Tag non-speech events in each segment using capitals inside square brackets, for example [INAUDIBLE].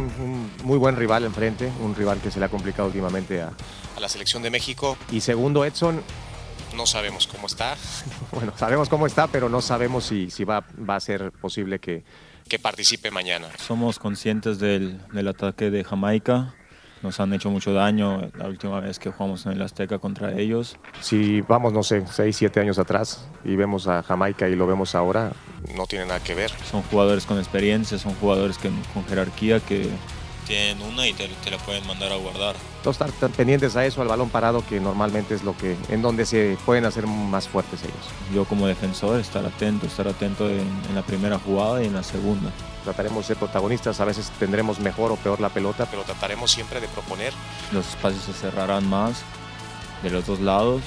Un, un muy buen rival enfrente, un rival que se le ha complicado últimamente a... a la selección de México. Y segundo, Edson, No sabemos cómo está, [LAUGHS] bueno, sabemos cómo está, pero no sabemos si, si va, va a ser posible que, que participe mañana. Somos conscientes del, del ataque de Jamaica. Nos han hecho mucho daño la última vez que jugamos en el Azteca contra ellos. si vamos, no sé, 6, 7 años atrás y vemos a Jamaica y lo vemos ahora, No tiene nada que ver. Son jugadores con experiencia, son jugadores que, con jerarquía que tienen una y te, te la pueden mandar a guardar. estar tan pendientes a eso, al balón parado, que normalmente es lo que, en donde se pueden hacer más fuertes ellos. Yo como defensor estar atento, estar atento en, en la primera jugada y en la segunda. Trataremos de ser protagonistas, a veces tendremos mejor o peor la pelota, Pero trataremos siempre de proponer Los espacios se cerrarán más de los dos lados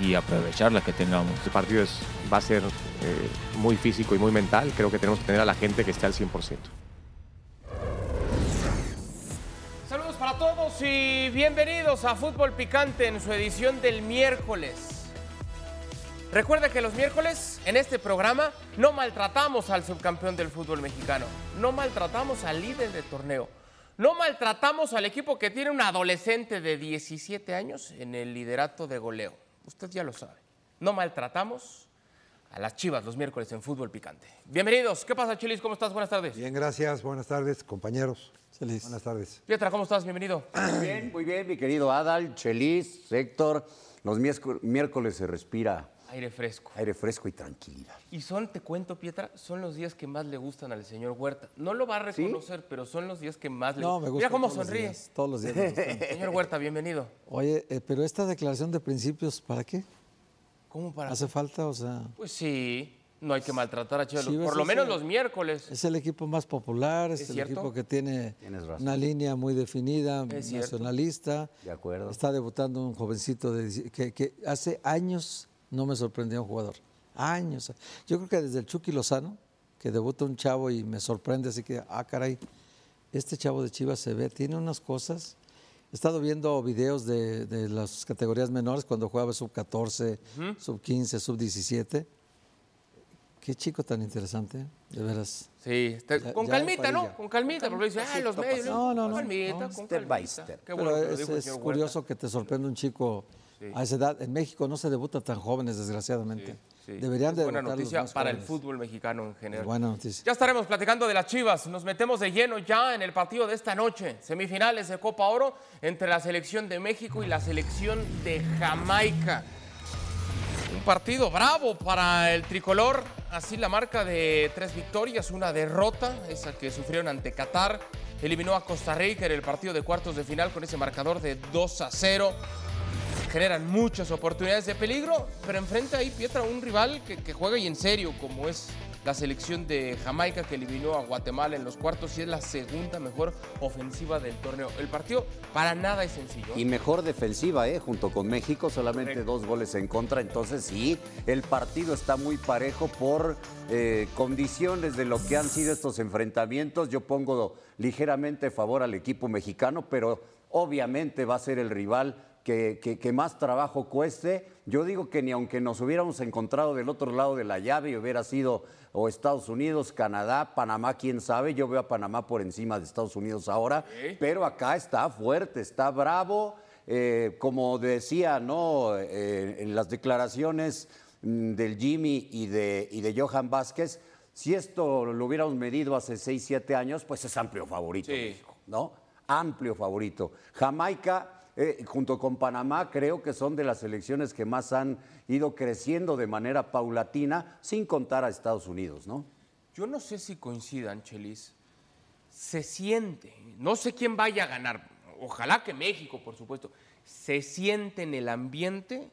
y aprovechar la que tengamos. el partido es, va a ser eh, muy físico y muy mental, creo que tenemos que tener a la gente que esté al 100%. Saludos para todos y bienvenidos a Fútbol Picante en su edición del miércoles. Recuerde que los miércoles en este programa no maltratamos al subcampeón del fútbol mexicano, no maltratamos al líder de torneo, no maltratamos al equipo que tiene un adolescente de 17 años en el liderato de goleo. Usted ya lo sabe. No maltratamos a las chivas los miércoles en Fútbol Picante. Bienvenidos. ¿Qué pasa, Chilis? ¿Cómo estás? Buenas tardes. Bien, gracias. Buenas tardes, compañeros. Buenas tardes. Pietra, ¿cómo estás? Bienvenido. [CLEARS THROAT] Muy bien, muy bien, mi querido Adal, Chelis, Héctor. Los miércoles se respira Aire fresco. aire fresco y tranquilidad. Y son, te cuento, Pietra, son los días que más le gustan al señor Huerta. No lo va a reconocer, pero son los días que más le No, me gusta. Mira cómo todos los sonríe. días, todos los días. me gustan. [LAUGHS] Señor Huerta, bienvenido. Oye, eh, pero esta declaración de principios, ¿para qué? ¿Cómo para? ¿Hace falta? O sea, Pues sí, no hay que maltratar a Chivas. Chivas Por lo menos el- los miércoles. es el equipo más popular, es, ¿Es el cierto? equipo que tiene una línea muy definida, nacionalista. De acuerdo. Está debutando un jovencito de, que hace años no me sorprendió un jugador. Años. Yo creo que desde el Chucky Lozano, que debuta un chavo y me sorprende, así que, ah, caray, este chavo de Chivas se ve, tiene unas cosas. He estado viendo videos de, de las categorías menores cuando jugaba sub 14, sub 15, sub 17. Qué chico tan interesante, de veras. Sí, Ya- con ya calmita, ¿no? Con calmita, porque dice, ay, los medios. No, no, no. Con calmita, No, con step by calmita. step. Qué bueno Pero es, es curioso que te sorprenda un chico a esa edad. En México no se debuta tan jóvenes, desgraciadamente. Sí. Deberían Es de buena los noticia más para el fútbol mexicano en general. Es buena noticia. Ya estaremos platicando de las Chivas. Nos metemos de lleno ya en el partido de esta noche. Semifinales de Copa Oro entre la selección de México y la selección de Jamaica. Un partido bravo para el tricolor. Así la marca de tres victorias, una derrota, esa que sufrieron ante Qatar. Eliminó a Costa Rica en el partido de cuartos de final con ese marcador de 2 a 0 generan muchas oportunidades de peligro, pero enfrenta ahí Pietra un rival que, que juega y en serio, como es la selección de Jamaica que eliminó a Guatemala en los cuartos y es la segunda mejor ofensiva del torneo. El partido para nada es sencillo. Y mejor defensiva, ¿eh? Junto con México, solamente Correcto. dos goles en contra. Entonces, sí, el partido está muy parejo por eh, condiciones de lo que han sido estos enfrentamientos. Yo pongo ligeramente favor al equipo mexicano, pero obviamente va a ser el rival que, que- que más trabajo cueste. Yo digo que ni aunque nos hubiéramos encontrado del otro lado de la llave y hubiera sido o Estados Unidos, Canadá, Panamá, quién sabe, yo veo a Panamá por encima de Estados Unidos ahora, pero acá está fuerte, está bravo. eh, como decía, ¿no? Eh, en las declaraciones mm, del Jimmy y de, y de Johan Vázquez, si esto lo hubiéramos medido hace 6, 7 años, pues es amplio favorito, Sí. ¿no? Amplio favorito. Jamaica, eh, junto con Panamá, creo que son de las selecciones que más han ido creciendo de manera paulatina, sin contar a Estados Unidos, ¿no? Yo no sé si coincidan, Chelis. Se siente, no sé quién vaya a ganar, ojalá que México, por supuesto, se siente en el ambiente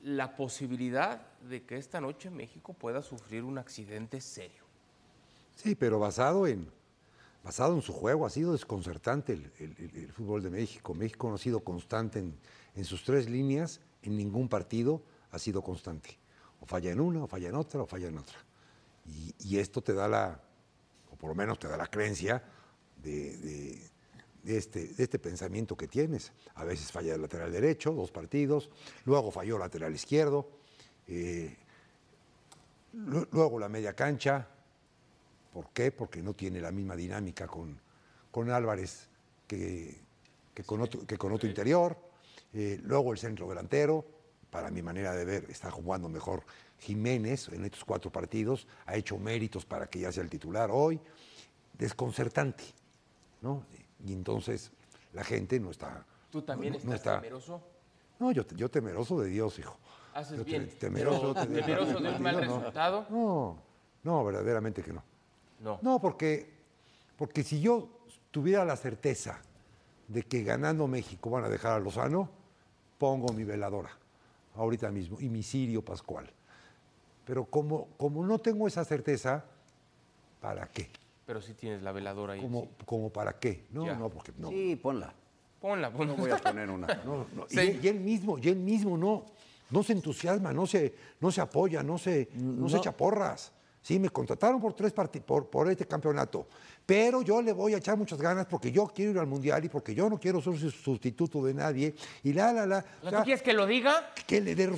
la posibilidad de que esta noche México pueda sufrir un accidente serio. Sí, pero basado en basado en su juego, ha sido desconcertante el, fútbol de México. México no ha sido constante en, sus tres líneas, en ningún partido ha sido constante. O falla en una, o falla en otra, o falla en otra. Y, esto te da la, o por lo menos te da la creencia este, de este pensamiento que tienes. A veces falla el lateral derecho, dos partidos, luego falló el lateral izquierdo, eh, lu- luego la media cancha. ¿Por qué? Porque no tiene la misma dinámica con, con Álvarez que, que con otro, que con otro interior. Eh, luego el centro delantero, para mi manera de ver, está jugando mejor Jiménez en estos cuatro partidos, ha hecho méritos para que ya sea el titular hoy. Desconcertante, ¿no? Y entonces la gente no está. ¿Tú también no- estás está- temeroso? No, yo, yo temeroso de Dios, hijo. Haces Yo bien. temeroso, de un mal no. resultado. No, no, verdaderamente que no. No. No, porque, porque si yo tuviera la certeza de que ganando México van a dejar a Lozano, pongo mi veladora ahorita mismo y mi Sirio Pascual. Pero como, como no tengo esa certeza, ¿para qué? Pero sí tienes la veladora ahí. ¿Como, sí. como para qué? No, Ya. no, porque no. Sí, ponla. Ponla, ponla. No voy a poner una. [LAUGHS] No, no, y, Sí. él, y él mismo, y él mismo no, no se entusiasma, no se, no se apoya, no se, no, se echa porras. Sí, me contrataron por tres por, por este campeonato, pero yo le voy a echar muchas ganas porque yo quiero ir al mundial y porque yo no quiero ser su- sustituto de nadie y la la la. O sea, O sea, ¿Tú quieres que lo diga? que le dé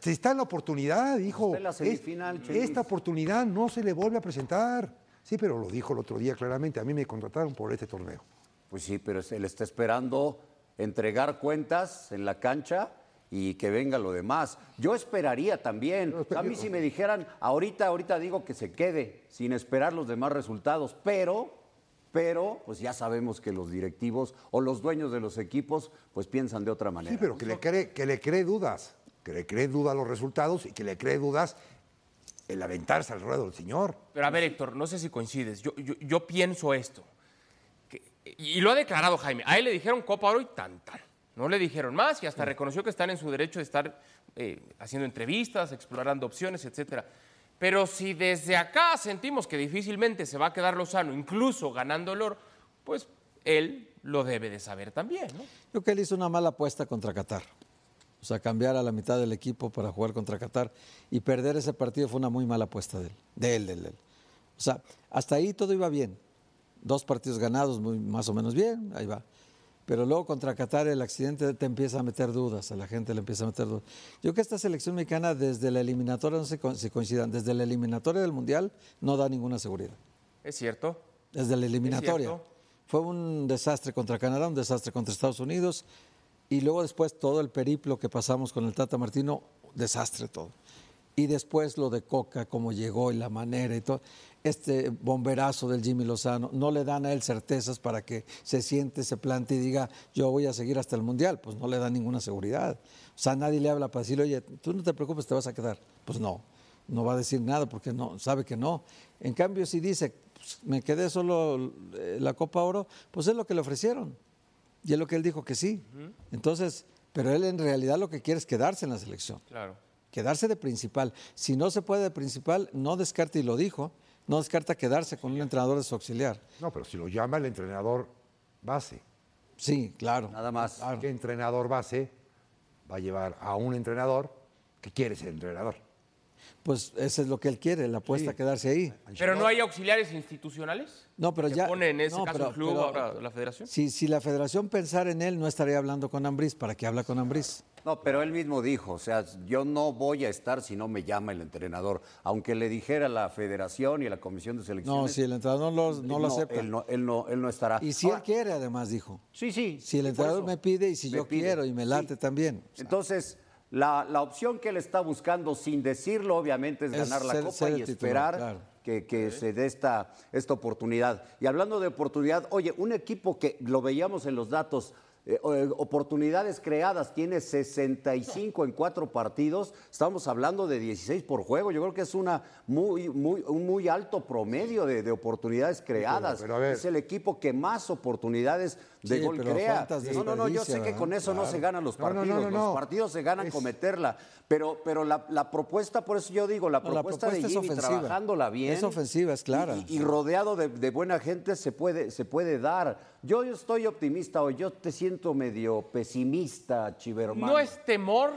se está en la oportunidad, en la Es- semifinal, Chelis. esta oportunidad no se le vuelve a presentar. Sí, pero lo dijo el otro día claramente. A mí me contrataron por este torneo. Pues sí, pero él está esperando entregar cuentas en la cancha y que venga lo demás. Yo esperaría también. A mí si me dijeran, ahorita, ahorita digo que se quede sin esperar los demás resultados, pero, pero, pues ya sabemos que los directivos o los dueños de los equipos, pues piensan de otra manera. Sí, pero que le cree, que le cree dudas, que le cree dudas los resultados y que le cree dudas el aventarse al ruedo del señor. Pero a ver, Héctor, no sé si coincides. Yo, yo, yo pienso esto. que- y lo ha declarado Jaime. A él le dijeron Copa Oro y tan, tan. No le dijeron más y hasta reconoció que están en su derecho de estar eh, haciendo entrevistas, explorando opciones, etcétera. Pero si desde acá sentimos que difícilmente se va a quedar Lozano, incluso ganando el oro, pues él lo debe de saber también, ¿no? Yo creo que él hizo una mala apuesta contra Qatar. O sea, cambiar a la mitad del equipo para jugar contra Qatar y perder ese partido fue una muy mala apuesta de él, de él, de él. de él. O sea, hasta ahí todo iba bien. Dos partidos ganados, muy, más o menos bien, ahí va. Pero luego contra Qatar el accidente te empieza a meter dudas, a la gente le empieza a meter dudas. Yo creo que esta selección mexicana desde la eliminatoria, no sé co- si coincidan, desde la eliminatoria del Mundial no da ninguna seguridad. Es cierto. Desde la eliminatoria. Fue un desastre contra Canadá, un desastre contra Estados Unidos. Y luego después todo el periplo que pasamos con el Tata Martino, desastre todo. Y después lo de Coca, cómo llegó y la manera y todo. Este bomberazo del Jimmy Lozano, no le dan a él certezas para que se siente, se plante y diga, yo voy a seguir hasta el Mundial. Pues no le da ninguna seguridad. O sea, nadie le habla para decirle, oye, tú no te preocupes, te vas a quedar. Pues no, no va a decir nada porque no, sabe que no. En cambio, si dice, pues, me quedé solo eh, la Copa Oro, pues es lo que le ofrecieron. Y es lo que él dijo que sí. Entonces, pero él en realidad lo que quiere es quedarse en la selección, Claro. quedarse de principal. Si no se puede de principal, no descarta, y lo dijo, no descarta quedarse con un entrenador de su auxiliar. No, pero si lo llama el entrenador base, Sí, claro. Nada más. Claro. ¿qué entrenador base va a llevar a un entrenador que quiere ser entrenador? Pues eso es lo que él quiere, la apuesta a quedarse ahí. Pero no hay auxiliares institucionales. No, pero ¿Se ya. pone en ese no, caso pero- el club, pero- ahora la federación? Si, si la federación pensara en él, no estaría hablando con Ambriz. ¿Para qué habla con Ambriz? No, pero él mismo dijo, o sea, yo no voy a estar si no me llama el entrenador. Aunque le dijera la federación y la comisión de selecciones. No, si el entrenador no lo, no lo acepta. Él no, él no, él no estará. Y si Ahora, él quiere, además, dijo. Sí, sí. Si el entrenador me pide y si yo pide, quiero y me sí. late también. O sea, Entonces, la, la opción que él está buscando, sin decirlo, obviamente, es, Es ganar la ser- Copa ser y titular, esperar claro. que, que se dé esta, esta oportunidad. Y hablando de oportunidad, oye, un equipo que lo veíamos en los datos, eh, eh, oportunidades creadas, tiene 65 en cuatro partidos, estamos hablando de 16 por juego, yo creo que es una muy, muy, un muy alto promedio de, de oportunidades creadas. pero es el equipo que más oportunidades de Sí, gol crea. No, no, no, yo sé que con eso no se ganan los No, no, no, partidos, no, los partidos se ganan Es- con meterla, pero, pero la, la propuesta, por eso yo digo, la propuesta, de Jimmy trabajándola bien. Es ofensiva, es clara. Y, y rodeado de, de buena gente se puede, se puede dar. Yo, estoy optimista o yo te siento medio pesimista, Chiverman. No es temor,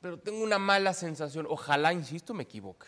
pero tengo una mala sensación. Ojalá, insisto, me equivoque.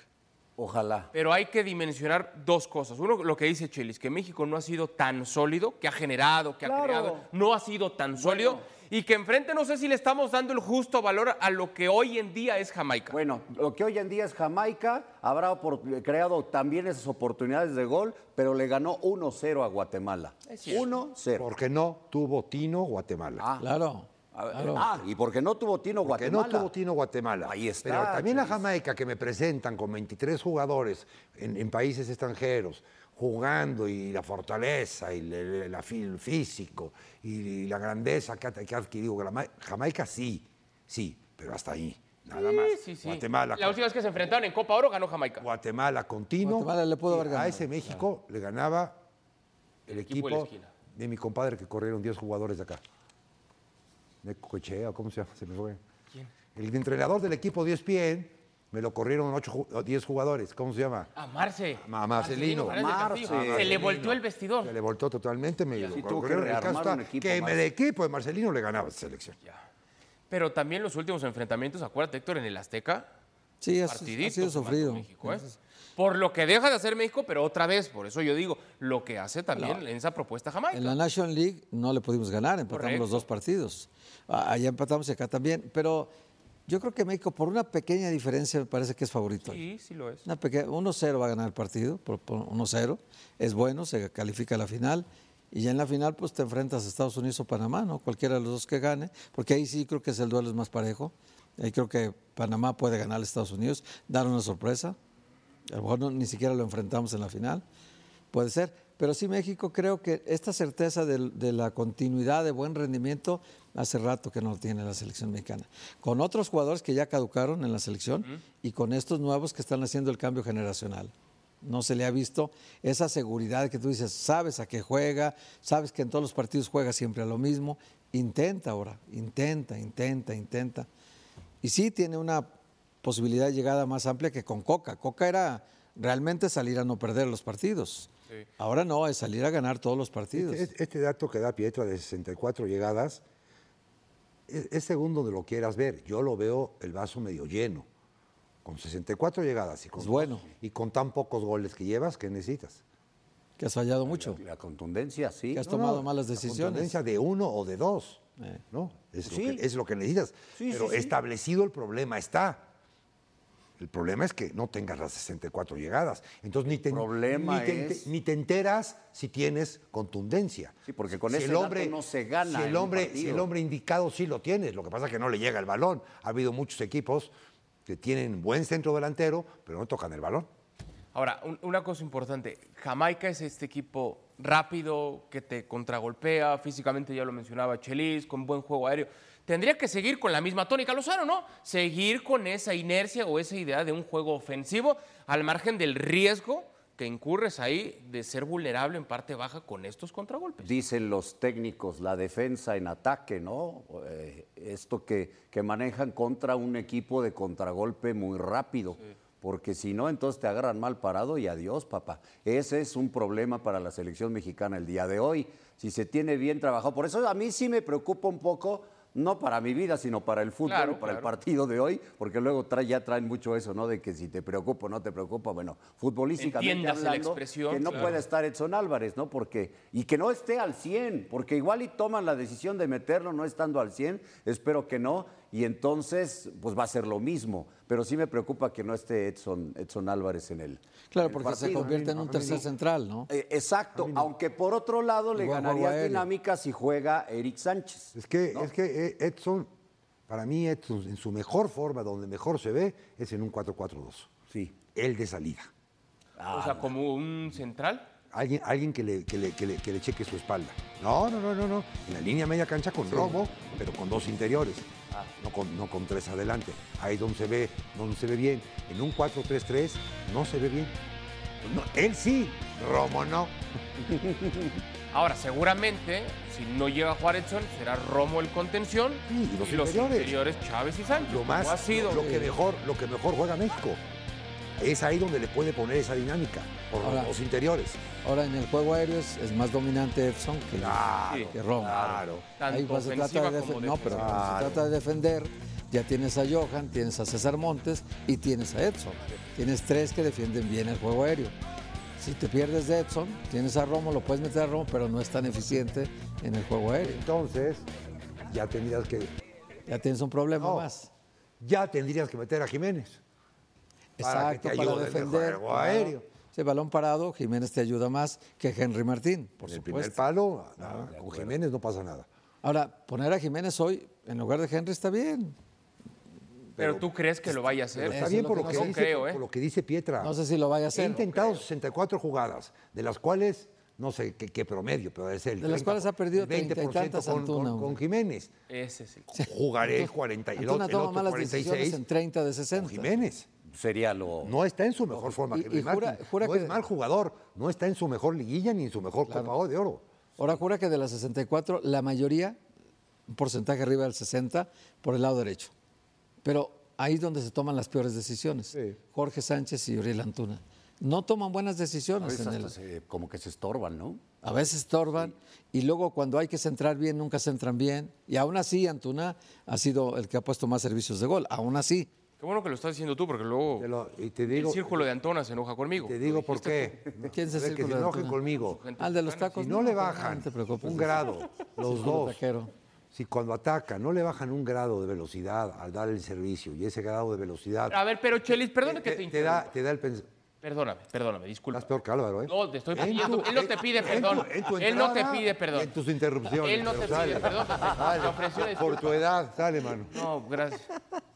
Ojalá. Pero hay que dimensionar dos cosas. Uno, lo que dice Chelis, que México no ha sido tan sólido, que ha generado, que ha creado, no ha sido tan sólido. Y que enfrente no sé si le estamos dando el justo valor a lo que hoy en día es Jamaica. Bueno, lo que hoy en día es Jamaica, habrá creado también esas oportunidades de gol, pero le ganó 1-0 a Guatemala. Es cierto. 1-0. Porque no tuvo Tino Guatemala. Ah, Claro. a ver, claro. ah, y porque no tuvo Tino Porque Guatemala. no tuvo Tino Guatemala. Ahí está, Pero también la. Jamaica que me presentan con 23 jugadores en, en países extranjeros, jugando y la fortaleza y la fi- el físico y la grandeza que ha, que ha adquirido Jamaica, sí, sí, pero hasta ahí, nada más. Sí, sí. Guatemala, La última vez que se enfrentaron en Copa Oro ganó Jamaica. Guatemala con Tino. Guatemala le pudo haber A ganado, ese México le ganaba el equipo de equipo de mi compadre que corrieron 10 jugadores de acá. De Cochea, ¿cómo se llama? Se me fue. El entrenador del equipo 10 ESPN me lo corrieron 8, 10 jugadores. ¿Cómo se llama? A Marce. A Marcelino. Marce. Se le volteó el vestidor. Se le voltó totalmente. Me Sí, lo tuvo que. El rearmar caso está un equipo que el equipo de Marcelino le ganaba esa selección. Pero también los últimos enfrentamientos, acuérdate, Héctor, en el Azteca, Sí, ha, sido sufrido. México, ¿eh? Por lo que deja de hacer México, pero otra vez, por eso yo digo, lo que hace también en esa propuesta Jamaica. En la National League no le pudimos ganar, empatamos Correcto. los dos partidos. Allá empatamos y acá también. Pero yo creo que México, por una pequeña diferencia, me parece que es favorito. Sí, sí lo es. Una pequeña, 1-0 va a ganar el partido, por, por 1-0. Es bueno, se califica a la final. Y ya en la final, pues te enfrentas a Estados Unidos o Panamá, ¿no? Cualquiera de los dos que gane, porque ahí sí creo que es el duelo es más parejo. Ahí creo que Panamá puede ganar a Estados Unidos, dar una sorpresa. A lo mejor no- ni siquiera lo enfrentamos en la final. Puede ser. Pero sí, México creo que esta certeza de, la continuidad de buen rendimiento hace rato que no lo tiene la selección mexicana. Con otros jugadores que ya caducaron en la selección y con estos nuevos que están haciendo el cambio generacional. No se le ha visto esa seguridad que tú dices, sabes a qué juega, sabes que en todos los partidos juega siempre a lo mismo. Intenta ahora, intenta, intenta, intenta. Y sí tiene una posibilidad de llegada más amplia que con Coca. Coca era realmente salir a no perder los partidos. Ahora no, es salir a ganar todos los partidos. Este, este dato que da Pietra de 64 llegadas es, es según donde lo quieras ver. Yo lo veo el vaso medio lleno. Con 64 llegadas y con, Es bueno. y con tan pocos goles que llevas, ¿qué necesitas? Que has fallado mucho. La contundencia, sí. Que has No, tomado no, malas la decisiones. contundencia de uno o de dos. Eh. ¿no? Es, Sí. lo que, es lo que necesitas. Sí, Pero sí, sí. establecido el problema está. El problema es que no tengas las 64 llegadas. Entonces ni te, Problema ni te, es- ni te enteras si tienes contundencia. Sí, porque con Si ese el dato hombre, no se gana Si el, hombre, si el hombre indicado sí lo tienes, lo que pasa es que no le llega el balón. Ha habido muchos equipos que tienen buen centro delantero, pero no tocan el balón. Ahora, un- una cosa importante, Jamaica es este equipo rápido, que te contragolpea, físicamente ya lo mencionaba Chelis, con buen juego aéreo. Tendría que seguir con la misma tónica Lozano, ¿no? Seguir con esa inercia o esa idea de un juego ofensivo al margen del riesgo que incurres ahí de ser vulnerable en parte baja con estos contragolpes. Dicen los técnicos, la defensa en ataque, ¿no? Eh, esto que, que manejan contra un equipo de contragolpe muy rápido. Porque si no, entonces te agarran mal parado y adiós, papá. Ese es un problema para la selección mexicana el día de hoy. Si se tiene bien trabajado. Por eso a mí sí me preocupa un poco, no para mi vida, sino para el fútbol Claro, para el partido de hoy, porque luego trae- ya traen mucho eso, ¿no? De que si te preocupa o no te preocupa. Bueno, futbolísticamente Entiéndase la expresión, que no claro. puede estar Edson Álvarez, ¿no? Porque, y que no esté al 100, porque igual y toman la decisión de meterlo no estando al 100, espero que no, y entonces pues va a ser lo mismo, pero sí me preocupa que no esté Edson, Edson Álvarez en el Claro, el porque se convierte en un tercer central, ¿no? Eh, exacto, aunque por otro lado le ganaría dinámica si juega Eric Sánchez. Es que, es que eh, Edson, para mí Edson en su mejor forma, donde mejor se ve, es en un 4-4-2. Sí. El de salida. o sea, como un central. Alguien, alguien que, le, que, le, que, le, que le cheque su espalda. No, no, no, no, no. En la línea media cancha con Romo, pero con dos interiores. No, con, no con tres adelante. Ahí donde se ve, donde se ve bien. En un 4-3-3 no se ve bien. No, él sí, Romo no. [LAUGHS] Ahora, seguramente, si no llega a jugar Edson, será Romo el contención Sí, y los y los interiores. interiores Chávez y Sánchez. Lo más, ha sido. lo que mejor, lo que mejor juega México. Es ahí donde le puede poner esa dinámica, por Ahora- los interiores. Ahora en el juego aéreo es, es más dominante Edson que, Claro, que Romo. claro. Ahí pues, se trata de como defen- No, pero cuando se trata de defender, ya tienes a Johan, tienes a César Montes y tienes a Edson. Tienes tres que defienden bien el juego aéreo. Si te pierdes de Edson, tienes a Romo, lo puedes meter a Romo, pero no es tan eficiente en el juego aéreo. Entonces, ya tendrías que, Ya tienes un problema No. más. ya tendrías que meter a Jiménez. Para que Exacto, te para en el defender. juego claro. aéreo. Ese balón parado, Jiménez te ayuda más que Henry Martín, por en el primer supuesto. palo, nada, con Jiménez no pasa nada. Ahora, poner a Jiménez hoy en lugar de Henry está bien. Pero tú crees que lo vaya a hacer. Está bien por lo lo, que dice, creo, ¿eh? por lo que dice Pietra. No sé si lo vaya a He hacer. intentado 64 jugadas, de las cuales no sé qué, qué promedio, pero debe ser el De las cuales ha perdido el 20% 30 y tantas con, Antuna, con- con. Jiménez. Ese es el. Jugaré 40 y el otro, el toma otro malas 46 decisiones en 30 de con 60. Jiménez. Sería lo. No está en su mejor forma. Y- Henry y jura- no que- es mal jugador, no está en su mejor liguilla ni en su mejor Copa de Oro. Ahora jura que de las 64, la mayoría, un porcentaje arriba del 60, por el lado derecho. Pero ahí es donde se toman las peores decisiones. Sí. Jorge Sánchez y Uriel Antuna. No toman buenas A decisiones veces en el, se- como que se estorban, ¿no? A veces estorban y luego cuando hay que centrar bien, nunca centran bien. Y aún así, Antuna ha sido el que ha puesto más servicios de gol. Aún así. Qué bueno que lo estás diciendo tú, porque luego Te lo- y te el círculo de Antona se enoja conmigo. te digo por qué. [LAUGHS] ¿Quién es el que se de Antuna? conmigo. Al de los tacos. Si no le bajan no te preocupes. un grado, [LAUGHS] los dos, taquero. si cuando atacan no le bajan un grado de velocidad al dar el servicio y ese grado de velocidad A ver, pero Chelis, perdona que te, te, te da, te da el pens- Perdóname, perdóname, disculpa. Estás peor que Álvaro, ¿eh? No, te estoy En pidiendo. tu- Él no te pide en tu- perdón. en tu Él no te pide perdón. En tus interrupciones. Él no te pide sale. perdón. Te Sale. ofreció Por tu edad, sale, mano. No, gracias.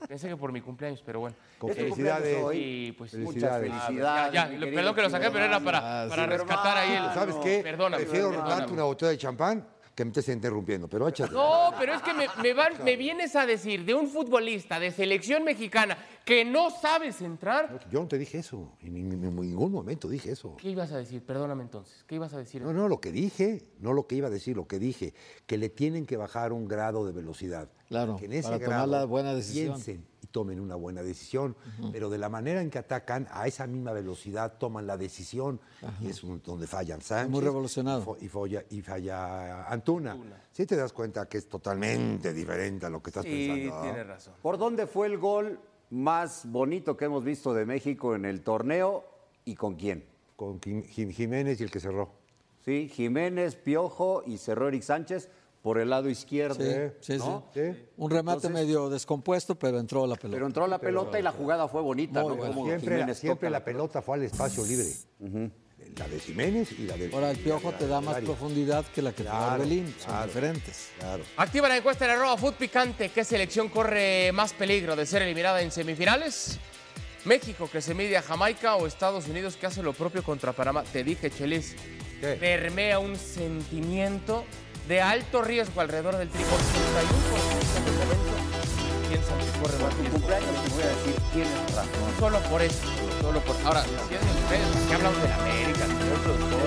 Pensé que por mi cumpleaños, pero bueno. Con Eh, felicidades. Y pues Felicidades. Muchas felicidades. Ya, querido perdón que lo saqué, pero era para, para rescatar ahí el. ¿Sabes qué? Perdóname. Prefiero darte una botella de champán que me estés interrumpiendo, pero échate. No, pero es que me, me van- me vienes a decir de un futbolista de selección mexicana que no sabe centrar. Yo no te dije eso, en ningún, en ningún momento dije eso. ¿Qué ibas a decir? Perdóname entonces. ¿Qué ibas a decir? No, no, lo que dije, no lo que iba a decir, lo que dije, que le tienen que bajar un grado de velocidad. Claro, que en ese para tomar la buena decisión. Piensen tomen una buena decisión, pero de la manera en que atacan, a esa misma velocidad toman la decisión, y es un- donde fallan Sánchez. Muy revolucionado. Y, fo- y folla- y falla Antuna. Si te das cuenta que es totalmente diferente a lo que estás Sí, pensando. tienes razón. ¿Por dónde fue el gol más bonito que hemos visto de México en el torneo y con quién? Con Jim- Jim- Jiménez y el que cerró. Sí, Jiménez, Piojo y cerró Eric Sánchez por el lado izquierdo. Sí, sí, ¿no? sí. ¿Sí? Un remate Entonces- medio descompuesto, pero entró la pelota. Pero entró la pelota y la jugada fue bonita, ¿no? buena. Como Siempre, toca la pelota fue al espacio libre. La de Jiménez y la de. Ahora el piojo la te da más profundidad que la que te da Claro, Orbelín. Son claro. diferentes. Claro. Activa la encuesta en arroba Food Picante. ¿Qué selección corre más peligro de ser eliminada en semifinales? México que se mide a Jamaica o Estados Unidos que hace lo propio contra Panamá. Te dije, Chelis, ¿Qué? permea un sentimiento de alto riesgo alrededor del tri. 81% de momento piensan que corre más Tu riesgo. cumpleaños te voy a decir, tienes razón. Solo por eso, solo por... Ahora, si es de ustedes, ¿por qué hablamos de la América, señor productor?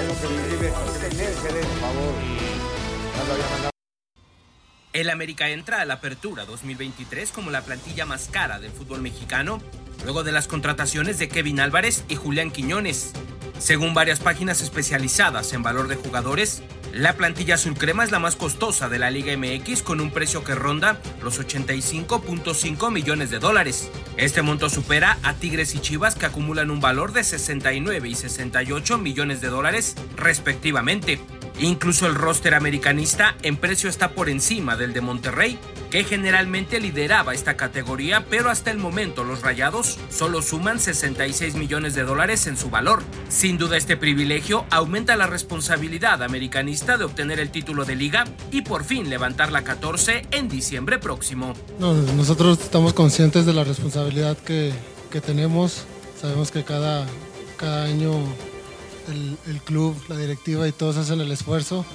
El América entra a la apertura 2023 como la plantilla más cara del fútbol mexicano, luego de las contrataciones de Kevin Álvarez y Julián Quiñones. Según varias páginas especializadas en valor de jugadores, la plantilla azul crema es la más costosa de la Liga MX con un precio que ronda los 85.5 millones de dólares. Este monto supera a Tigres y Chivas que acumulan un valor de 69 y 68 millones de dólares respectivamente. Incluso el roster americanista en precio está por encima del de Monterrey, que generalmente lideraba esta categoría, pero hasta el momento los Rayados solo suman 66 millones de dólares en su valor. Sin duda este privilegio aumenta la responsabilidad americanista de obtener el título de liga y por fin levantar la 14 en diciembre próximo. No, nosotros estamos conscientes de la responsabilidad que, que tenemos. Sabemos que cada, cada año el, el club, la directiva y todos hacen el esfuerzo.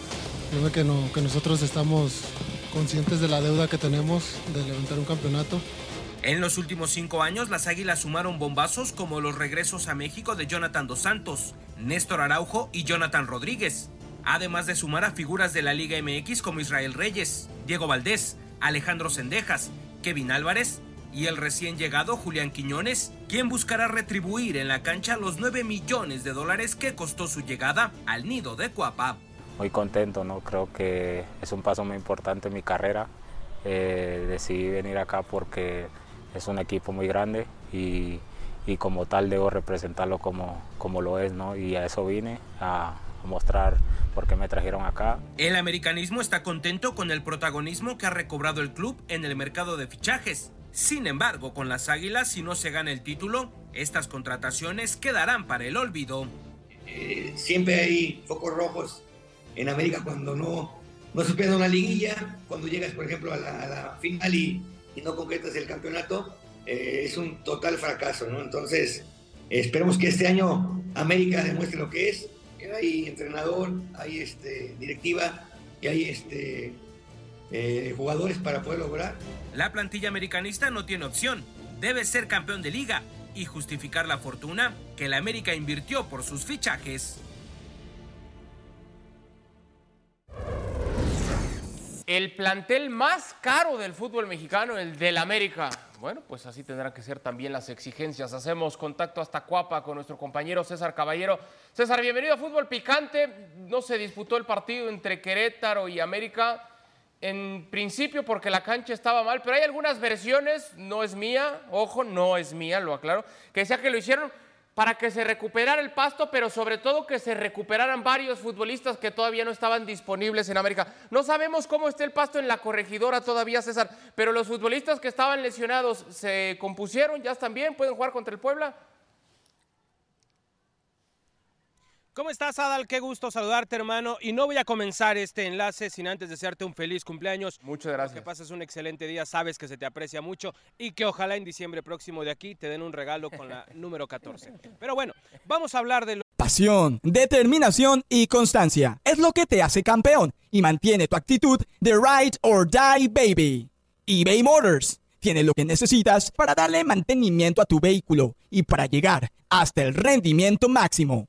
Creo que, no, que nosotros estamos conscientes de la deuda que tenemos de levantar un campeonato. En los últimos cinco años, las Águilas sumaron bombazos como los regresos a México de Jonathan Dos Santos, Néstor Araujo y Jonathan Rodríguez, además de sumar a figuras de la Liga MX como Israel Reyes, Diego Valdés, Alejandro Sendejas, Kevin Álvarez y el recién llegado Julián Quiñones, quien buscará retribuir en la cancha los 9 millones de dólares que costó su llegada al nido de Cuapa. Muy contento, ¿no? Creo que es un paso muy importante en mi carrera. Eh, decidí venir acá porque es un equipo muy grande y, y como tal debo representarlo como, como lo es, ¿no? Y a eso vine, a, a mostrar por qué me trajeron acá. El americanismo está contento con el protagonismo que ha recobrado el club en el mercado de fichajes. Sin embargo, con las Águilas, si no se gana el título, estas contrataciones quedarán para el olvido. Eh, siempre hay focos rojos en América cuando no, no se pierde una liguilla, cuando llegas, por ejemplo, a la, final y, no concretas el campeonato, eh, es un total fracaso, ¿no? Entonces, esperemos que este año América demuestre lo que es, hay entrenador, hay este, directiva y hay este, eh, jugadores para poder lograr. La plantilla americanista no tiene opción, debe ser campeón de liga y justificar la fortuna que la América invirtió por sus fichajes. El plantel más caro del fútbol mexicano, el del América. Bueno, pues así tendrán que ser también las exigencias. Hacemos contacto hasta Cuapa con nuestro compañero César Caballero. César, bienvenido a Fútbol Picante. No se disputó el partido entre Querétaro y América en principio porque la cancha estaba mal, pero hay algunas versiones, no es mía, ojo, no es mía, lo aclaro, que decía que lo hicieron para que se recuperara el pasto, pero sobre todo que se recuperaran varios futbolistas que todavía no estaban disponibles en América. No sabemos cómo está el pasto en la corregidora todavía, César, pero los futbolistas que estaban lesionados se compusieron, ya están bien, pueden jugar contra el Puebla. ¿Cómo estás, Adal? Qué gusto saludarte, hermano. Y no voy a comenzar este enlace sin antes desearte un feliz cumpleaños. Muchas gracias. Que pases un excelente día, sabes que se te aprecia mucho y que ojalá en diciembre próximo de aquí te den un regalo con la [LAUGHS] número 14. Pero bueno, vamos a hablar de lo... Pasión, determinación y constancia es lo que te hace campeón y mantiene tu actitud de ride or die, baby. eBay Motors tiene lo que necesitas para darle mantenimiento a tu vehículo y para llegar hasta el rendimiento máximo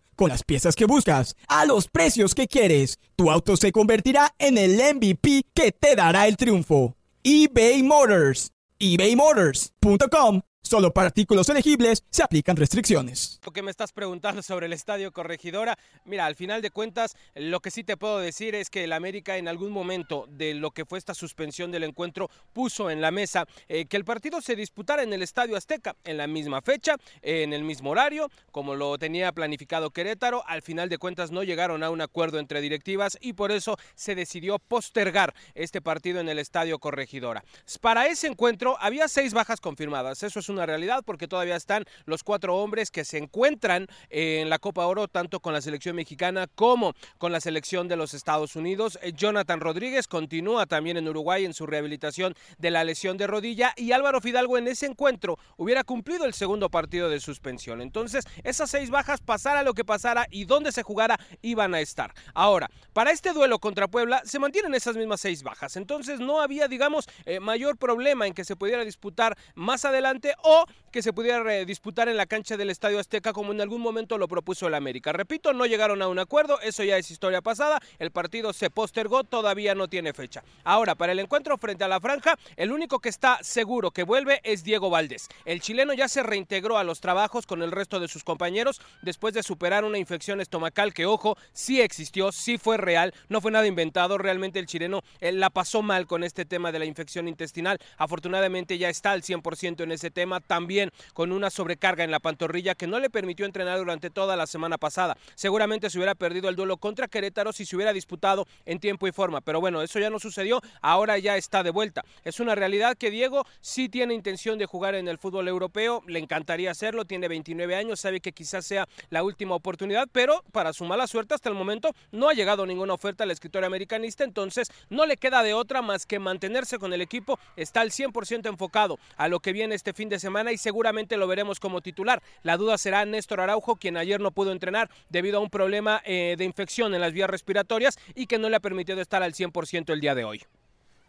con las piezas que buscas, a los precios que quieres. Tu auto se convertirá en el MVP que te dará el triunfo. eBay Motors. ebaymotors.com Solo para artículos elegibles se aplican restricciones. Lo que me estás preguntando sobre el Estadio Corregidora, mira, al final de cuentas, lo que sí te puedo decir es que el América en algún momento de lo que fue esta suspensión del encuentro puso en la mesa eh, que el partido se disputara en el Estadio Azteca, en la misma fecha, en el mismo horario, como lo tenía planificado Querétaro. Al final de cuentas no llegaron a un acuerdo entre directivas y por eso se decidió postergar este partido en el Estadio Corregidora. Para ese encuentro había seis bajas confirmadas, eso es una realidad porque todavía están los cuatro hombres que se encuentran en la Copa Oro, tanto con la selección mexicana como con la selección de los Estados Unidos. Eh, Jonathan Rodríguez continúa también en Uruguay en su rehabilitación de la lesión de rodilla y Álvaro Fidalgo en ese encuentro hubiera cumplido el segundo partido de suspensión. Entonces, esas seis bajas, pasara lo que pasara y donde se jugara, iban a estar. Ahora, para este duelo contra Puebla, se mantienen esas mismas seis bajas. Entonces, no había, digamos, eh, mayor problema en que se pudiera disputar más adelante o que se pudiera disputar en la cancha del Estadio Azteca como en algún momento lo propuso el América. Repito, no llegaron a un acuerdo, eso ya es historia pasada, el partido se postergó, todavía no tiene fecha. Ahora, para el encuentro frente a la franja, el único que está seguro que vuelve es Diego Valdés. El chileno ya se reintegró a los trabajos con el resto de sus compañeros después de superar una infección estomacal que, ojo, sí existió, sí fue real, no fue nada inventado, realmente el chileno la pasó mal con este tema de la infección intestinal, afortunadamente ya está al 100% en ese tema también con una sobrecarga en la pantorrilla que no le permitió entrenar durante toda la semana pasada. Seguramente se hubiera perdido el duelo contra Querétaro si se hubiera disputado en tiempo y forma, pero bueno, eso ya no sucedió, ahora ya está de vuelta. Es una realidad que Diego sí tiene intención de jugar en el fútbol europeo, le encantaría hacerlo, tiene 29 años, sabe que quizás sea la última oportunidad, pero para su mala suerte hasta el momento no ha llegado ninguna oferta al escritor americanista, entonces no le queda de otra más que mantenerse con el equipo, está al 100% enfocado a lo que viene este fin de semana y seguramente lo veremos como titular. La duda será Néstor Araujo, quien ayer no pudo entrenar debido a un problema eh, de infección en las vías respiratorias y que no le ha permitido estar al 100% el día de hoy.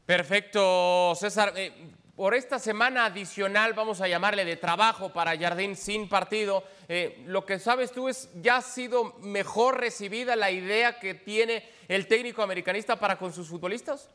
Perfecto, César. Eh, por esta semana adicional, vamos a llamarle de trabajo para Jardín sin partido, eh, lo que sabes tú es, ¿ya ha sido mejor recibida la idea que tiene el técnico americanista para con sus futbolistas?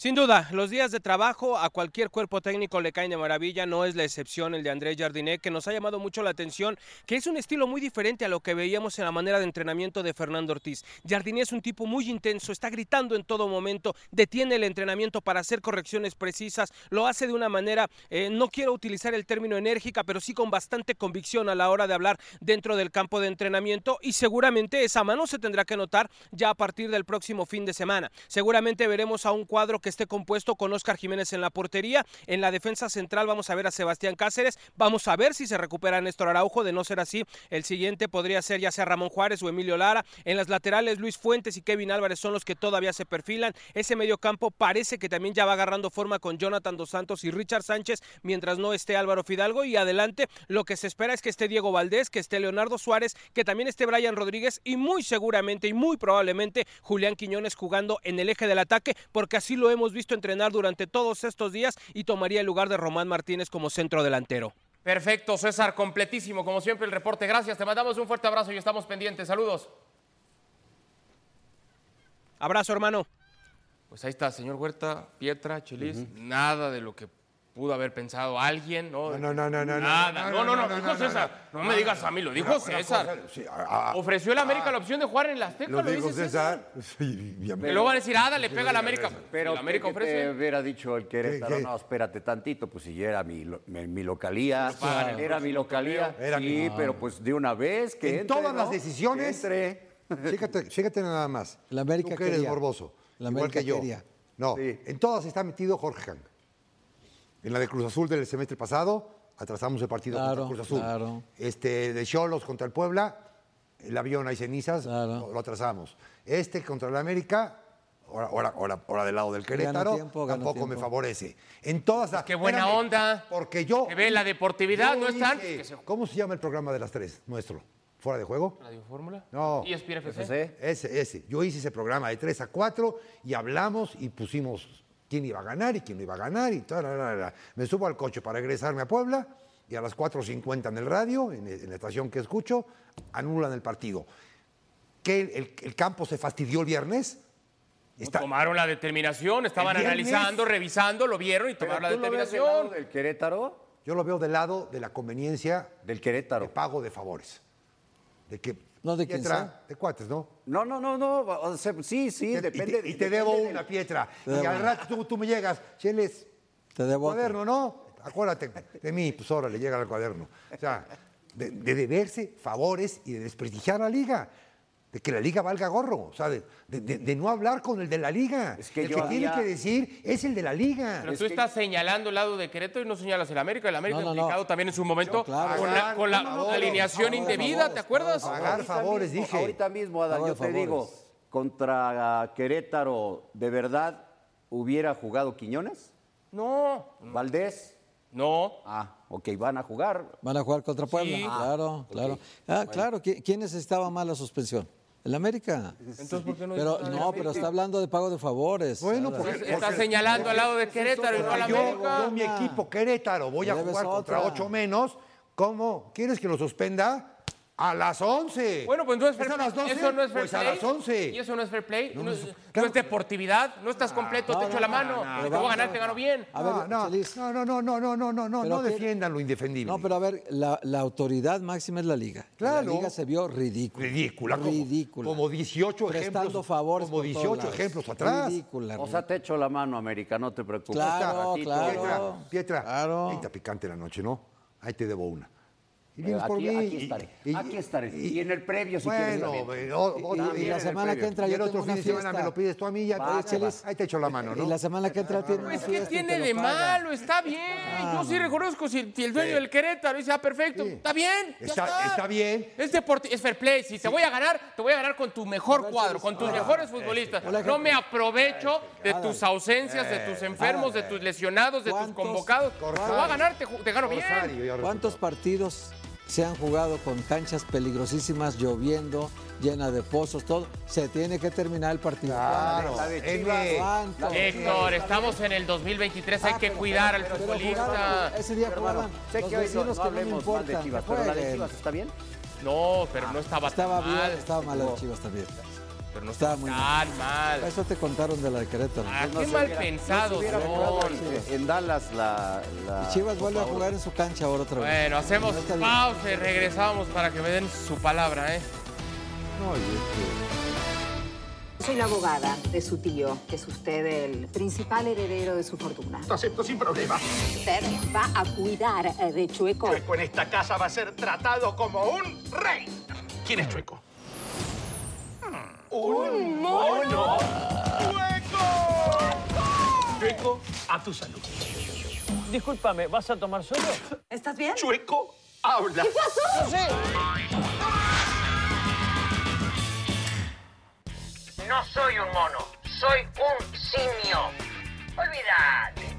Sin duda, los días de trabajo a cualquier cuerpo técnico le caen de maravilla, no es la excepción el de Andrés Jardinet, que nos ha llamado mucho la atención, que es un estilo muy diferente a lo que veíamos en la manera de entrenamiento de Fernando Ortiz. Jardinet es un tipo muy intenso, está gritando en todo momento, detiene el entrenamiento para hacer correcciones precisas, lo hace de una manera, eh, no quiero utilizar el término enérgica, pero sí con bastante convicción a la hora de hablar dentro del campo de entrenamiento y seguramente esa mano se tendrá que notar ya a partir del próximo fin de semana. Seguramente veremos a un cuadro que esté compuesto con Oscar Jiménez en la portería. En la defensa central vamos a ver a Sebastián Cáceres. Vamos a ver si se recupera Néstor Araujo. De no ser así, el siguiente podría ser ya sea Ramón Juárez o Emilio Lara. En las laterales, Luis Fuentes y Kevin Álvarez son los que todavía se perfilan. Ese medio campo parece que también ya va agarrando forma con Jonathan Dos Santos y Richard Sánchez mientras no esté Álvaro Fidalgo. Y adelante, lo que se espera es que esté Diego Valdés, que esté Leonardo Suárez, que también esté Brian Rodríguez y muy seguramente y muy probablemente Julián Quiñones jugando en el eje del ataque, porque así lo hemos visto entrenar durante todos estos días y tomaría el lugar de Román Martínez como centro delantero. Perfecto, César, completísimo, como siempre el reporte. Gracias, te mandamos un fuerte abrazo y estamos pendientes. Saludos. Abrazo, hermano. Pues ahí está, señor Huerta, Pietra, Chelis, nada de lo que pudo haber pensado alguien, ¿no? No, no, no, no, Nada. No, no, no, dijo César. No me digas a mí, lo dijo César. Ofreció el América la opción de jugar en la Azteca, Lo lo dijo dice César. Y luego van a decir, ah, le pega a la América. Pero la América ¿qué- qué ofrece. te hubiera dicho el Querétaro, ¿Qué, qué? no, espérate tantito, pues si era mi, mi, mi localía, era mi localía, sí, mi- pero pues de una vez que en entre, todas las ¿no? decisiones. [LAUGHS] Fíjate, fíjate nada más. La América Tú que eres morboso. La igual América que yo. quería. No, Sí. en todas está metido Jorge Kang. En la de Cruz Azul del semestre pasado, atrasamos el partido Claro, contra Cruz Azul. claro. Este, de Cholos contra el Puebla, el avión hay cenizas, Claro. lo, lo atrasamos. Este contra el América, ahora, ahora, ahora, ahora del lado del Querétaro, tiempo, tampoco me favorece. En todas las... Qué buena Espérame, onda. Porque yo... Que ve la deportividad, ¿no están? se- ¿Cómo se llama el programa de las tres, nuestro? ¿Fuera de juego? ¿Radio Fórmula? No. FC. FC. Ese, ese. Yo hice ese programa de 3 a 4 y hablamos y pusimos quién iba a ganar y quién no iba a ganar y tal. la, la, la. Me subo al coche para regresarme a Puebla y a las 4.50 en el radio, en, en la estación que escucho, anulan el partido. ¿Que el, el campo se fastidió el viernes? Está- Tomaron la determinación, estaban El viernes- analizando, revisando, lo vieron y tomaron la tú lo ves del lado determinación. del Querétaro, Yo lo veo del lado de la conveniencia del de Querétaro. pago de favores. De que No, de quién Pietra, sea. de cuates, ¿no? No, no, no, no, o sea, sí, sí, Y te- depende. y te, y te debo una del- pietra. Te Y debo al una. rato tú, tú me llegas, Cheles, Te debo otro. cuaderno, ¿no? Acuérdate de mí, pues ahora le llega al cuaderno. O sea, de, de deberse favores y de desprestigiar la liga. De que la liga valga gorro. O sea, de, de- de- de no hablar con el de la liga. Es que el yo que tiene que decir es el de la liga. Pero Es tú que- estás señalando el lado de Querétaro y no señalas el América. El América No, no, también en su momento Yo, claro. con la, con la Pagar favores, alineación indebida, favores, ¿te acuerdas? pagar favores, mismo, dije. Ahorita mismo, Adán, yo te digo, contra Querétaro, ¿de verdad hubiera jugado Quiñones? No, ¿Valdés? no. Ah, ok, van a jugar. Van a jugar contra Puebla. Sí. Claro, claro. Ah, claro. ¿qui- ¿Quién necesitaba más la suspensión? El América. Entonces, ¿por qué no Pero no, América? pero está hablando de pago de favores. Bueno, porque- Estás señalando al lado de Querétaro y no al Yo, América. yo, mi equipo Querétaro, voy a jugar contra ocho menos. ¿Cómo? ¿Quieres que lo suspenda? A las 11. Bueno, pues no es fair ¿Es a las 12? Eso no es fair Pues play. a las 11. Y eso no es fair play. No, no es, no es deportividad. No estás completo, no, te echo no, la no, mano. no, te no, voy a ganar, te gano bien. A ver, no, no, no, no, no, no, no, no, defiendan lo indefendible. No, pero a ver, la, la autoridad máxima es la liga. Claro. La liga se vio ridícula. Ridícula. como- Ridícula. Como 18 Prestando ejemplos. favores Como por todos 18 lados. ejemplos atrás. Ridícula. O sea, te echo la mano, América, no te preocupes. Claro, claro. Pietra, Pietra, Claro. ahí está picante la noche, ¿no? Ahí te debo una. Y Eh, por aquí, mí. aquí y- estaré. y- aquí estaré. Y, en el previo, si quieres. Bueno, también. o- o- Y- y la semana que entra y yo el otro tengo fin de semana me lo pides tú a mí, ya Va, ahí, te, Chelis. ahí te echo la mano, ¿no? Y la semana que entra tiene una Es que y tiene de malo, está bien. Yo sí reconozco si, si el dueño del Querétaro dice, ah, perfecto, está bien. Está- está bien. Es, deporti- es fair play. Si te voy a ganar, te voy a ganar con tu mejor cuadro, con tus mejores futbolistas. No me aprovecho de tus ausencias, de tus enfermos, de tus lesionados, de tus ¿Cuántos- convocados. Te voy a ganar, te gano bien. ¿Cuántos partidos se han jugado con canchas peligrosísimas, lloviendo, llena de pozos, todo? Se tiene que terminar el partido. Claro. De Chivas. Héctor, estamos en el 2023, hay Ah, que pero- cuidar al pero futbolista. Ese día jugaban sé los que hoy no, vecinos no que no me mal de importan. Chivas, que pero la de. Chivas está bien. No, pero no estaba, Estaba tan bien, mal. estaba mal la de Chivas también. Pero no Estaba estaba muy tan mal. Eso te contaron de la de Querétaro. Ah, No qué mal hubiera- pensados no en, Dallas la, la Y Chivas vuelve a jugar en su cancha ahora otra vez. Bueno, hacemos No está pausa y regresamos para que me den su palabra, ¿eh? No, Soy la abogada de su tío, que es usted el principal heredero de su fortuna. Lo acepto sin problema. Usted va a cuidar de Chueco. Chueco en esta casa va a ser tratado como un rey. ¿Quién es Chueco? ¡Un mono! ¡Chueco! Chueco, a tu salud. Discúlpame, ¿vas a tomar solo? ¿Estás bien? Chueco, habla. ¿Qué pasó? No sé. No soy un mono, soy un simio. Olvídate.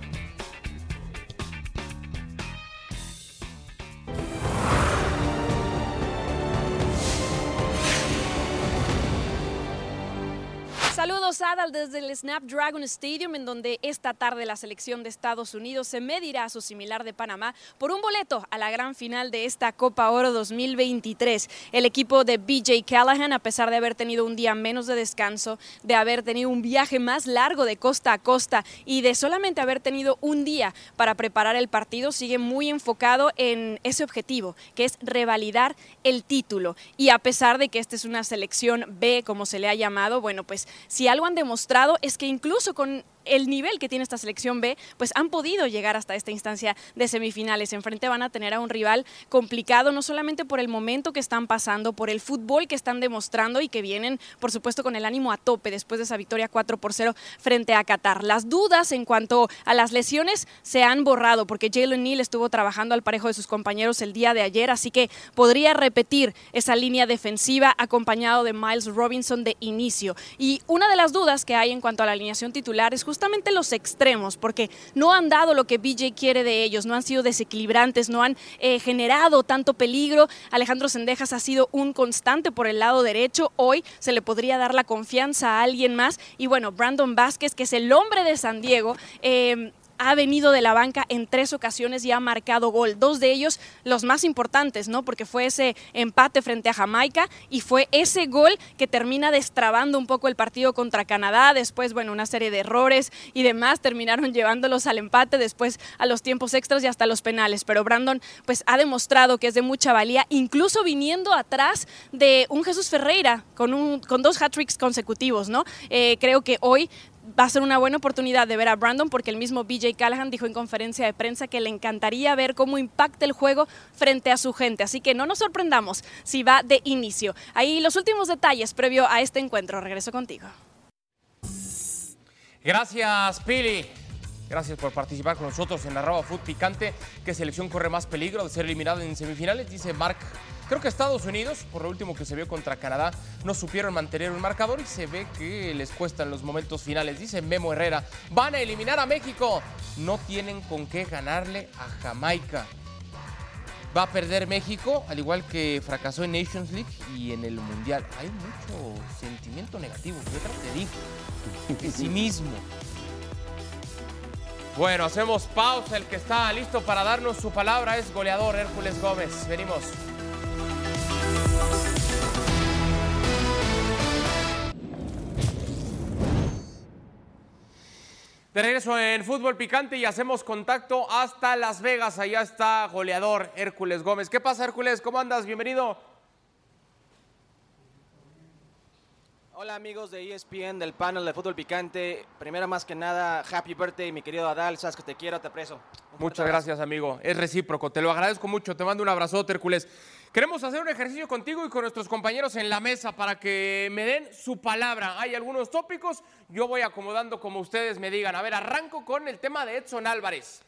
Saludos Adal desde el Snapdragon Stadium en donde esta tarde la selección de Estados Unidos se medirá a su similar de Panamá por un boleto a la gran final de esta Copa Oro 2023. El equipo de BJ Callahan, a pesar de haber tenido un día menos de descanso, de haber tenido un viaje más largo de costa a costa y de solamente haber tenido un día para preparar el partido, sigue muy enfocado en ese objetivo, que es revalidar el título. Y a pesar de que esta es una selección B, como se le ha llamado, bueno, pues si algo han demostrado es que incluso con el nivel que tiene esta selección B, pues han podido llegar hasta esta instancia de semifinales. Enfrente van a tener a un rival complicado, no solamente por el momento que están pasando, por el fútbol que están demostrando y que vienen, por supuesto, con el ánimo a tope después de esa victoria 4 por 0 frente a Qatar. Las dudas en cuanto a las lesiones se han borrado porque Jalen Neal estuvo trabajando al parejo de sus compañeros el día de ayer, así que podría repetir esa línea defensiva acompañado de Miles Robinson de inicio. Y una de las dudas que hay en cuanto a la alineación titular es justamente los extremos, porque no han dado lo que BJ quiere de ellos, no han sido desequilibrantes, no han eh, generado tanto peligro. Alejandro Sendejas ha sido un constante por el lado derecho. Hoy se le podría dar la confianza a alguien más. Y bueno, Brandon Vázquez, que es el hombre de San Diego, eh, ha venido de la banca en tres ocasiones y ha marcado gol. Dos de ellos los más importantes, ¿no? Porque fue ese empate frente a Jamaica y fue ese gol que termina destrabando un poco el partido contra Canadá. Después, bueno, una serie de errores y demás terminaron [LAUGHS] llevándolos al empate, después a los tiempos extras y hasta los penales. Pero Brandon, pues ha demostrado que es de mucha valía, incluso viniendo atrás de un Jesús Ferreira con, un, con dos hat-tricks consecutivos, ¿no? Eh, creo que hoy va a ser una buena oportunidad de ver a Brandon porque el mismo BJ Callahan dijo en conferencia de prensa que le encantaría ver cómo impacta el juego frente a su gente. Así que no nos sorprendamos si va de inicio. Ahí los últimos detalles previo a este encuentro. Regreso contigo. Gracias, Pili. Gracias por participar con nosotros en Arroba Food Picante. ¿Qué selección corre más peligro de ser eliminada en semifinales? Dice Mark. Creo que Estados Unidos, por lo último que se vio contra Canadá, no supieron mantener un marcador y se ve que les cuestan los momentos finales. Dice Memo Herrera, van a eliminar a México. No tienen con qué ganarle a Jamaica. Va a perder México, al igual que fracasó en Nations League y en el Mundial. Hay mucho sentimiento negativo, yo te digo. [LAUGHS] Pesimismo. Bueno, hacemos pausa. El que está listo para darnos su palabra es goleador Hércules Gómez. Venimos. De regreso en fútbol picante y hacemos contacto hasta Las Vegas. Allá está goleador Hércules Gómez. ¿Qué pasa, Hércules? ¿Cómo andas? Bienvenido. Hola amigos de ESPN, del panel de Fútbol Picante. Primero más que nada, happy birthday, mi querido Adal. Sabes que te quiero, te aprecio. Muchas abrazo. gracias, amigo. Es recíproco. Te lo agradezco mucho. Te mando un abrazote, Hércules. Queremos hacer un ejercicio contigo y con nuestros compañeros en la mesa para que me den su palabra. Hay algunos tópicos, yo voy acomodando como ustedes me digan. A ver, arranco con el tema de Edson Álvarez.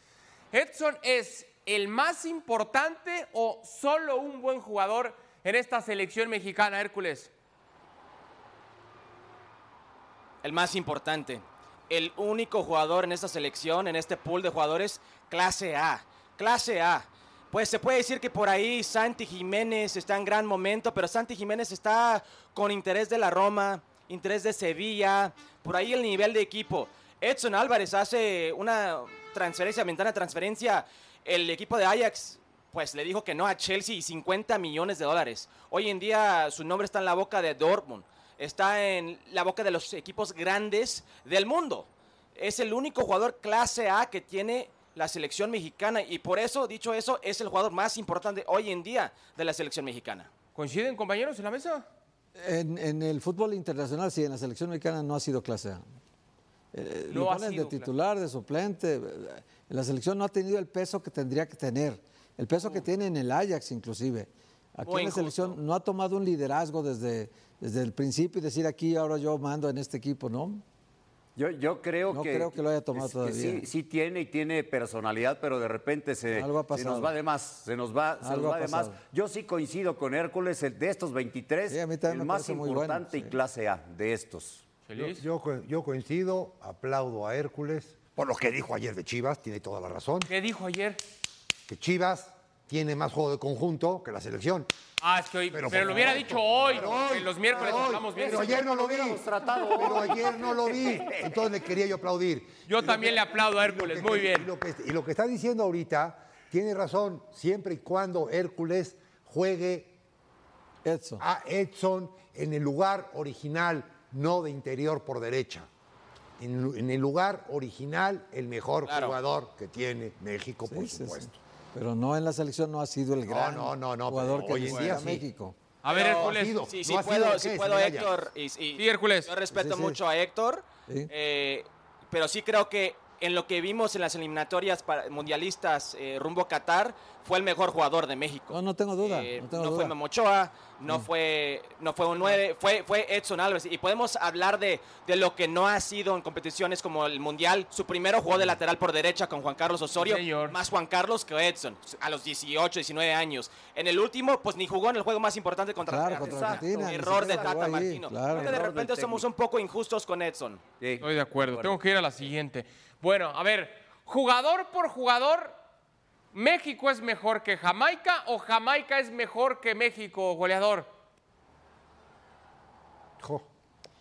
¿Edson es el más importante o solo un buen jugador en esta selección mexicana, Hércules? El más importante, el único jugador en esta selección, en este pool de jugadores, clase A. Clase A. Pues se puede decir que por ahí Santi Jiménez está en gran momento, pero Santi Jiménez está con interés de la Roma, interés de Sevilla, por ahí el nivel de equipo. Edson Álvarez hace una transferencia, ventana transferencia, el equipo de Ajax pues le dijo que no a Chelsea y 50 millones de dólares. Hoy en día su nombre está en la boca de Dortmund, está en la boca de los equipos grandes del mundo. Es el único jugador clase A que tiene la selección mexicana y por eso, dicho eso, es el jugador más importante hoy en día de la selección mexicana. ¿Coinciden compañeros en la mesa? En, en el fútbol internacional, sí, en la selección mexicana no ha sido clase A. Eh, No lo ha ponen sido de titular, de suplente. En la selección no ha tenido el peso que tendría que tener. El peso que tiene en el Ajax, inclusive. Aquí Muy en la selección no ha tomado un liderazgo desde, desde el principio y decir aquí ahora yo mando en este equipo, ¿no? Yo, yo creo No que. creo que lo haya tomado todavía. sí, sí tiene y tiene personalidad, pero de repente se, Algo ha se nos va de más. Se nos va, se nos va de más. Yo sí coincido con Hércules, el de estos 23, Sí, a mí también el más bueno, importante y clase A de estos. Yo, yo yo coincido, aplaudo a Hércules por lo que dijo ayer de Chivas, tiene toda la razón. ¿Qué dijo ayer? Que Chivas tiene más juego de conjunto que la selección. Ah, es que hoy, pero, lo hubiera dicho hoy, pero porque hoy, los miércoles hoy, estamos bien. Pero ayer no lo vi. Pero ayer no lo vi. [LAUGHS] Entonces le quería yo aplaudir. Yo también le aplaudo a Hércules, muy bien. Y lo, que, y lo que está diciendo ahorita tiene razón, siempre y cuando Hércules juegue Edson. a Edson en el lugar original, no de interior por derecha. En, en el lugar original, el mejor Claro. jugador que tiene México, por sí, sí. Pero no en la selección no ha sido el gran no, no, no, jugador pero que hoy en día sí. México. A ver, Hércules. Sí, puedo, sí Héctor. Y, y- Sí, Hércules. Yo respeto mucho a Héctor, Sí. eh, pero sí creo que en lo que vimos en las eliminatorias mundialistas eh, rumbo a Qatar, fue el mejor jugador de México. No, no tengo duda. Eh, no tengo no duda. fue Memo Ochoa, no, fue, no fue un 9, fue, fue Edson Álvarez. Y podemos hablar de, de lo que no ha sido en competiciones como el Mundial. Su primero jugó de lateral por derecha con Juan Carlos Osorio, señor. más Juan Carlos que Edson, a los 18, 19 años. En el último, pues ni jugó en el juego más importante contra Claro, Argentina. contra Argentina, ni Error de Tata ahí, Martino. claro. Creo que de repente somos un poco injustos con Edson. Sí. Estoy de acuerdo. Tengo que ir a la siguiente. Bueno, a ver, jugador por jugador, ¿México es mejor que Jamaica o Jamaica es mejor que México, goleador? Jo.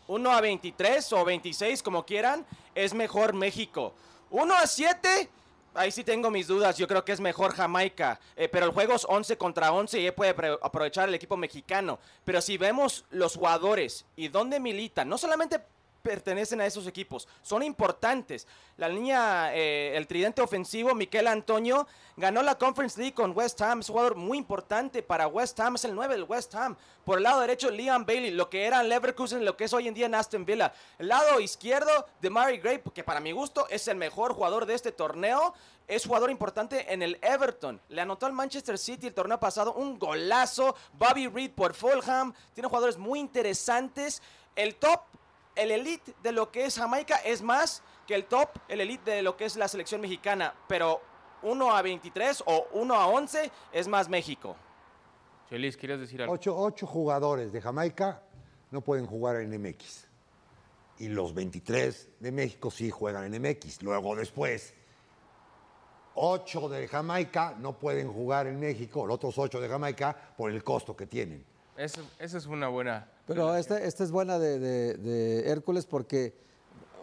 1 a 23 o 26, como quieran, es mejor México. 1 a 7, ahí sí tengo mis dudas. Yo creo que es mejor Jamaica. Eh, pero el juego es 11 contra 11 y ahí puede aprovechar el equipo mexicano. Pero si vemos los jugadores y dónde militan, no solamente pertenecen a esos equipos, son importantes. La línea, eh, el tridente ofensivo, Miquel Antonio, ganó la Conference League con West Ham, es jugador muy importante para West Ham, es el 9 del West Ham. Por el lado derecho, Liam Bailey, lo que era en Leverkusen, lo que es hoy en día en Aston Villa. El lado izquierdo, de Mary Gray, que para mi gusto es el mejor jugador de este torneo, es jugador importante en el Everton. Le anotó al Manchester City el torneo pasado un golazo. Bobby Reed por Fulham, tiene jugadores muy interesantes. El top el elite de lo que es Jamaica es más que el top, el elite de lo que es la selección mexicana, pero 1 a 23 o 1 a 11 es más México. Chelis, ¿quieres decir algo? Ocho, ocho jugadores de Jamaica no pueden jugar en MX. Y los 23 de México sí juegan en MX. Luego después, ocho de Jamaica no pueden jugar en México, los otros ocho de Jamaica por el costo que tienen. Esa es una buena. Pero esta, esta es buena de, de- de Hércules porque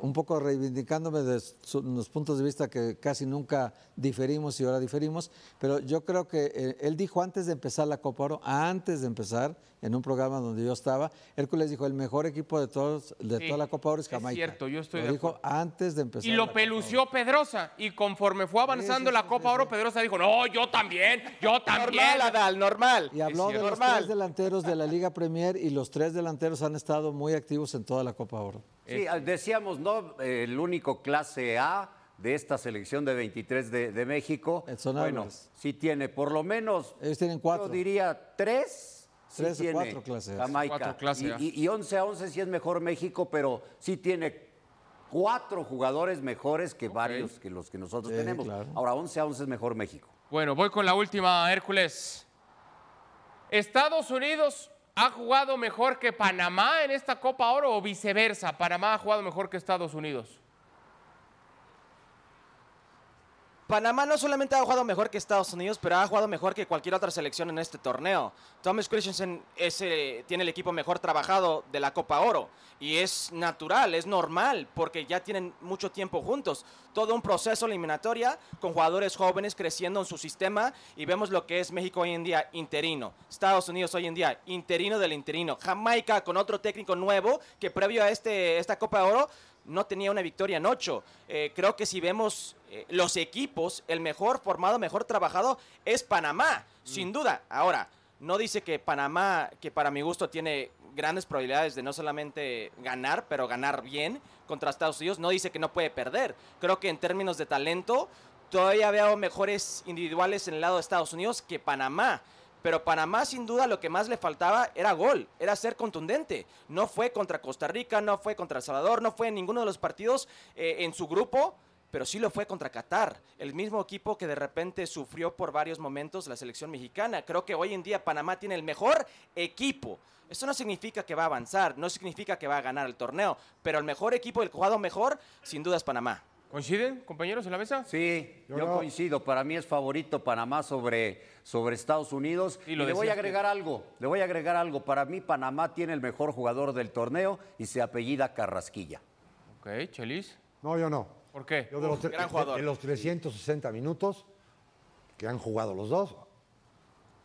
un poco reivindicándome de su- los puntos de vista que casi nunca diferimos y ahora diferimos, pero yo creo que eh, él dijo antes de empezar la Copa Oro, antes de empezar, en un programa donde yo estaba. Hércules dijo, el mejor equipo de todos de Sí, toda la Copa Oro es es Jamaica. cierto, yo estoy Lo de dijo antes de empezar. Y lo pelució Pedrosa. Y conforme fue avanzando la Copa Oro, Pedrosa dijo, no, yo también, yo también. Normal, Adal, normal. Y habló Es de los normal. tres delanteros de la Liga Premier y los tres delanteros han estado muy activos en toda la Copa Oro. Sí, decíamos, ¿no? El único clase A de esta selección de 23 de, de México. bueno, Álvarez. sí tiene por lo menos. Ellos tienen cuatro. Yo diría tres. Sí Tres o tiene cuatro clase A. Jamaica. Cuatro. Y, y- y 11 a 11 sí es mejor México, pero sí tiene cuatro jugadores mejores que varios que los que nosotros Sí, tenemos. claro. Ahora 11 a 11 es mejor México. Bueno, voy con la última, Hércules. ¿Estados Unidos ha jugado mejor que Panamá en esta Copa Oro o viceversa? ¿Panamá ha jugado mejor que Estados Unidos? Panamá no solamente ha jugado mejor que Estados Unidos, pero ha jugado mejor que cualquier otra selección en este torneo. Thomas Christensen es, eh, tiene el equipo mejor trabajado de la Copa Oro. Y es natural, es normal, porque ya tienen mucho tiempo juntos. Todo un proceso eliminatoria con jugadores jóvenes creciendo en su sistema. Y vemos lo que es México hoy en día interino. Estados Unidos hoy en día interino del interino. Jamaica con otro técnico nuevo que previo a este, esta Copa Oro no tenía una victoria en ocho. Eh, creo que si vemos eh, los equipos, el mejor formado, mejor trabajado es Panamá, sin duda. Ahora, no dice que Panamá, que para mi gusto tiene grandes probabilidades de no solamente ganar, pero ganar bien contra Estados Unidos, no dice que no puede perder. Creo que en términos de talento, todavía veo mejores individuales en el lado de Estados Unidos que Panamá. Pero Panamá sin duda lo que más le faltaba era gol, era ser contundente. No fue contra Costa Rica, no fue contra El Salvador, no fue en ninguno de los partidos eh, en su grupo, pero sí lo fue contra Qatar, el mismo equipo que de repente sufrió por varios momentos la selección mexicana. Creo que hoy en día Panamá tiene el mejor equipo. Eso no significa que va a avanzar, no significa que va a ganar el torneo, pero el mejor equipo, el jugado mejor, sin duda es Panamá. ¿Coinciden, compañeros, en la mesa? Sí, yo, no. coincido. Para mí es favorito Panamá sobre, sobre Estados Unidos. Y le voy a agregar algo. Le voy a agregar algo. Para mí Panamá tiene el mejor jugador del torneo y se apellida Carrasquilla. Ok, Chelis. No, yo no. ¿Por qué? Yo de los, tre- gran de- jugador. de los 360 minutos que han jugado los dos,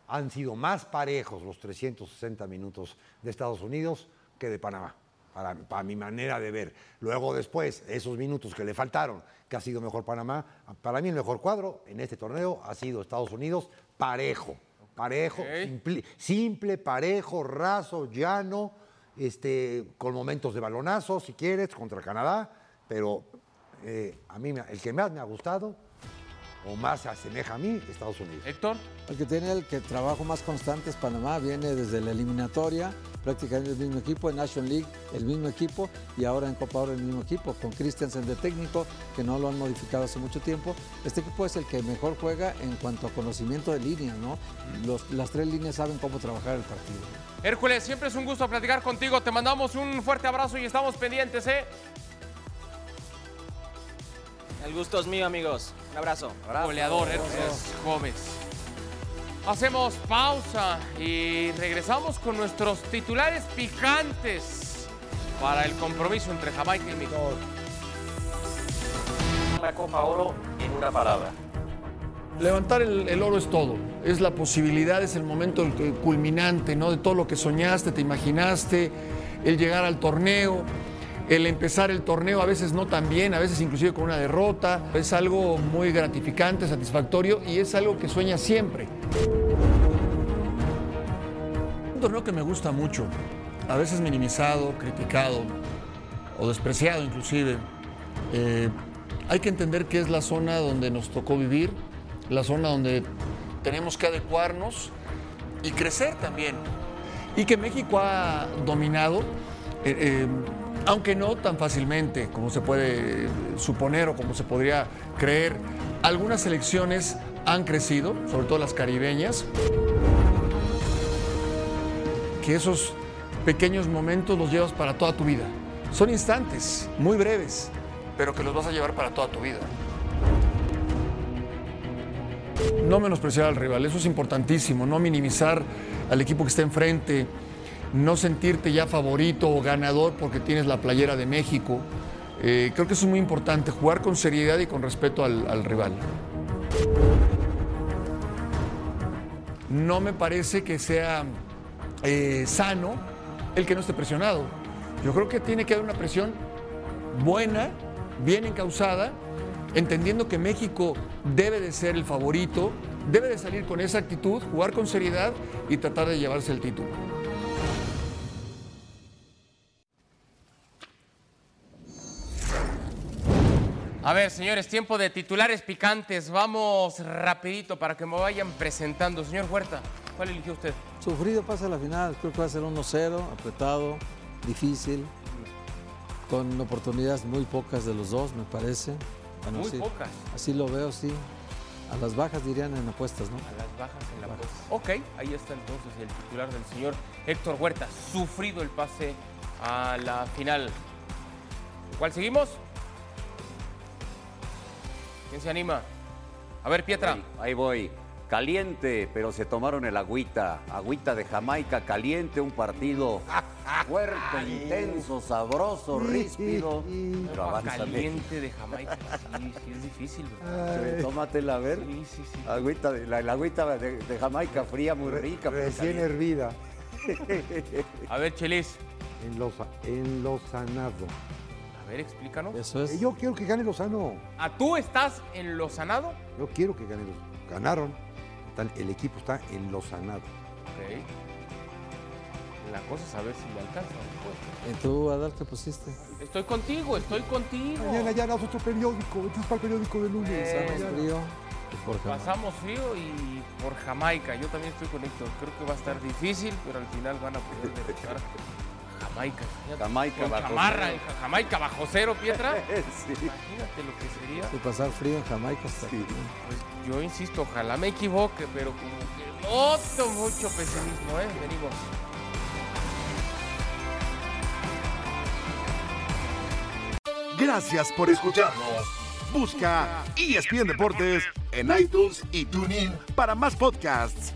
han sido más parejos los 360 minutos de Estados Unidos que de Panamá, para, para mi manera de ver. Luego después, esos minutos que le faltaron, que ha sido mejor Panamá, para mí el mejor cuadro en este torneo ha sido Estados Unidos parejo, parejo, simple, simple, parejo, raso, llano, este, con momentos de balonazo, si quieres, contra Canadá, pero eh, a mí el que más me ha gustado o más se asemeja a mí, Estados Unidos. Héctor. El que tiene el que trabajo más constante es Panamá, viene desde la eliminatoria, prácticamente el mismo equipo, en National League el mismo equipo y ahora en Copa Oro el mismo equipo, con Christensen de técnico, que no lo han modificado hace mucho tiempo. Este equipo es el que mejor juega en cuanto a conocimiento de líneas, ¿no? Los- las tres líneas saben cómo trabajar el partido. Hércules, siempre es un gusto platicar contigo. Te mandamos un fuerte abrazo y estamos pendientes, ¿eh? El gusto es mío, amigos. Un abrazo. Goleador, Hércules Gómez. Hacemos pausa y regresamos con nuestros titulares picantes para el compromiso entre Jamaica y México. La Copa Oro en una palabra. Levantar el, el oro es todo, es la posibilidad, es el momento culminante, ¿no? De todo lo que soñaste, te imaginaste, el llegar al torneo, el empezar el torneo, a veces no tan bien, a veces inclusive con una derrota, es algo muy gratificante, satisfactorio y es algo que sueñas siempre. Un torneo que me gusta mucho, a veces minimizado, criticado o despreciado inclusive. Eh, hay que entender que es la zona donde nos tocó vivir, la zona donde tenemos que adecuarnos y crecer también. Y que México ha dominado, eh, eh, aunque no tan fácilmente como se puede suponer o como se podría creer. Algunas selecciones han crecido, sobre todo las caribeñas, que esos pequeños momentos los llevas para toda tu vida. Son instantes, muy breves, pero que los vas a llevar para toda tu vida. No menospreciar al rival, eso es importantísimo, no minimizar al equipo que está enfrente, no sentirte ya favorito o ganador porque tienes la playera de México. Eh, creo que eso es muy importante, jugar con seriedad y con respeto al, al rival. No me parece que sea eh, sano el que no esté presionado. Yo creo que tiene que haber una presión buena, bien encausada, entendiendo que México debe de ser el favorito, debe de salir con esa actitud, jugar con seriedad y tratar de llevarse el título. A ver, señores, tiempo de titulares picantes. Vamos rapidito para que me vayan presentando. Señor Huerta, ¿cuál eligió usted? Sufrido pasa a la final, creo que va a ser 1-0, apretado, difícil, con oportunidades muy pocas de los dos, me parece. Bueno, Muy así- pocas. Así lo veo, sí. A las bajas dirían en apuestas, ¿no? A las bajas en la apuesta. Ok, ahí está entonces el titular del señor Héctor Huerta. Sufrido el pase a la final. ¿Cuál seguimos? ¿Quién se anima? A ver, Pietra. Ahí, ahí voy. Caliente, pero se tomaron el agüita. Agüita de Jamaica, caliente, un partido [LAUGHS] fuerte, intenso, sabroso, ríspido. Pero avanza Caliente de Jamaica. Sí, sí, es difícil. ¿verdad? Tómatela a ver. Sí, sí, sí. Agüita de, la, la agüita de, de Jamaica fría, muy rica. Recién caliente. hervida. A ver, Chelis. En Loza- en Lozanado. A ver, explícanos. Eso Eh, Yo quiero que gane Lozano. ¿A tú estás en lo sanado? Yo quiero que gane Lozano. Ganaron. El equipo está en Lozanado. Ok. La cosa es saber si le alcanza. ¿Y tú, Adal, qué pusiste? Estoy contigo, estoy contigo. Mañana ya das otro periódico. Vete para el periódico de lunes. Eh, Pasamos frío. y por Jamaica. Pasamos frío y por Jamaica. Yo también estoy con Héctor. Creo que va a estar difícil, pero al final van a poder [LAUGHS] Jamaica. Jamaica con bajo chamarra cero. en Ja- Jamaica bajo cero, Pietra. [LAUGHS] Sí. Imagínate lo que sería. Y pasar frío en Jamaica está Pues yo insisto, ojalá me equivoque, pero como que noto mucho pesimismo, ¿eh? Venimos. Gracias por escucharnos. Busca ESPN Deportes en iTunes y TuneIn para más podcasts.